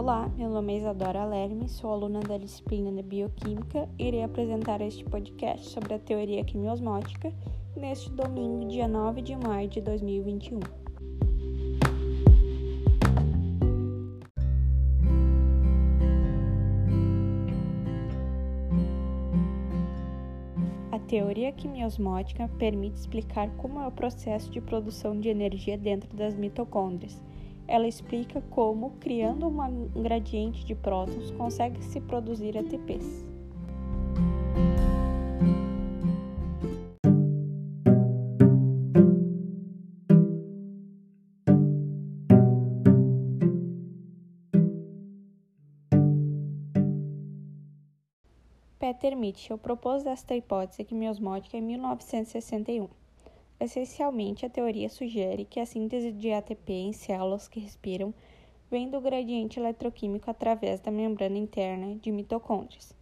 Olá, meu nome é Isadora Lerme, sou aluna da disciplina de Bioquímica e irei apresentar este podcast sobre a teoria quimiosmótica neste domingo, dia 9 de maio de 2021. A teoria quimiosmótica permite explicar como é o processo de produção de energia dentro das mitocôndrias ela explica como, criando um gradiente de prótons, consegue-se produzir ATPs. Peter Mitchell propôs esta hipótese quimiosmótica em 1961. Essencialmente, a teoria sugere que a síntese de ATP em células que respiram vem do gradiente eletroquímico através da membrana interna de mitocôndrias,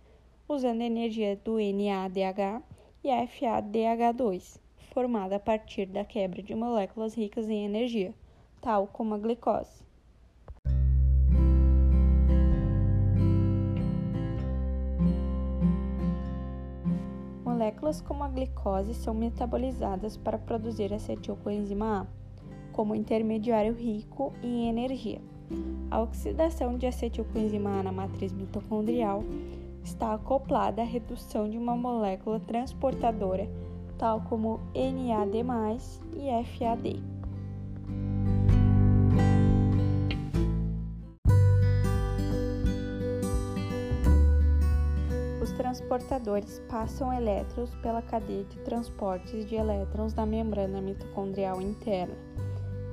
usando a energia do NADH e FADH2, formada a partir da quebra de moléculas ricas em energia, tal como a glicose. Moléculas como a glicose são metabolizadas para produzir acetilcoenzima A, como intermediário rico em energia. A oxidação de acetilcoenzima A na matriz mitocondrial está acoplada à redução de uma molécula transportadora, tal como NAD+, e FAD. Transportadores passam elétrons pela cadeia de transportes de elétrons da membrana mitocondrial interna,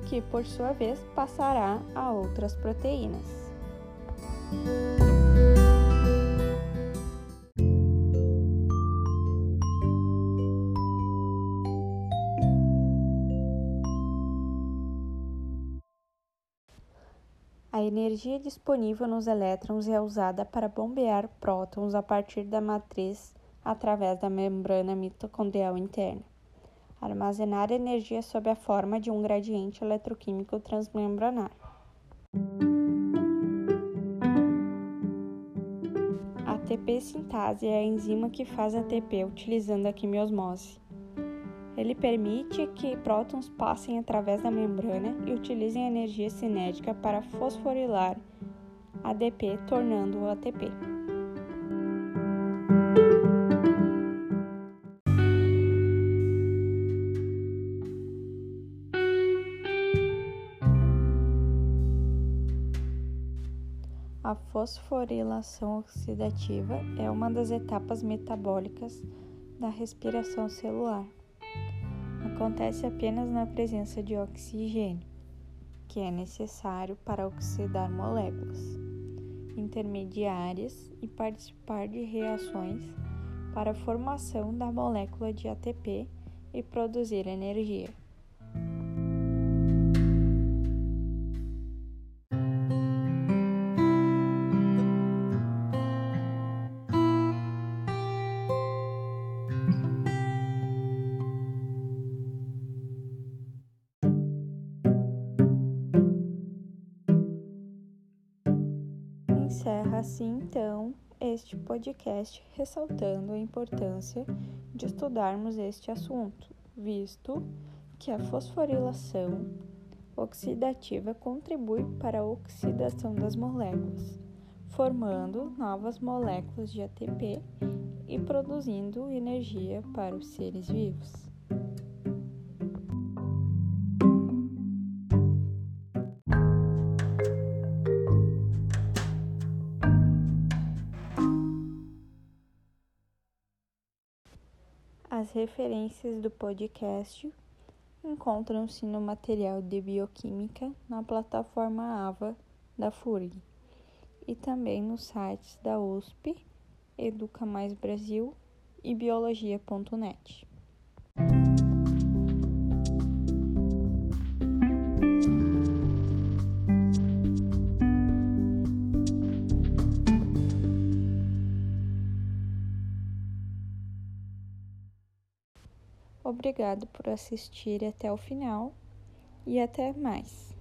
que por sua vez passará a outras proteínas. Energia disponível nos elétrons é usada para bombear prótons a partir da matriz através da membrana mitocondrial interna. Armazenar energia sob a forma de um gradiente eletroquímico transmembranar. A ATP sintase é a enzima que faz ATP utilizando a quimiosmose. Ele permite que prótons passem através da membrana e utilizem energia cinética para fosforilar ADP, tornando-o ATP. A fosforilação oxidativa é uma das etapas metabólicas da respiração celular acontece apenas na presença de oxigênio, que é necessário para oxidar moléculas intermediárias e participar de reações para a formação da molécula de ATP e produzir energia. Encerra assim então este podcast ressaltando a importância de estudarmos este assunto, visto que a fosforilação oxidativa contribui para a oxidação das moléculas, formando novas moléculas de ATP e produzindo energia para os seres vivos. As referências do podcast encontram-se no material de bioquímica na plataforma AVA da FURG e também nos sites da USP, Educa Mais Brasil e biologia.net. Obrigado por assistir até o final e até mais.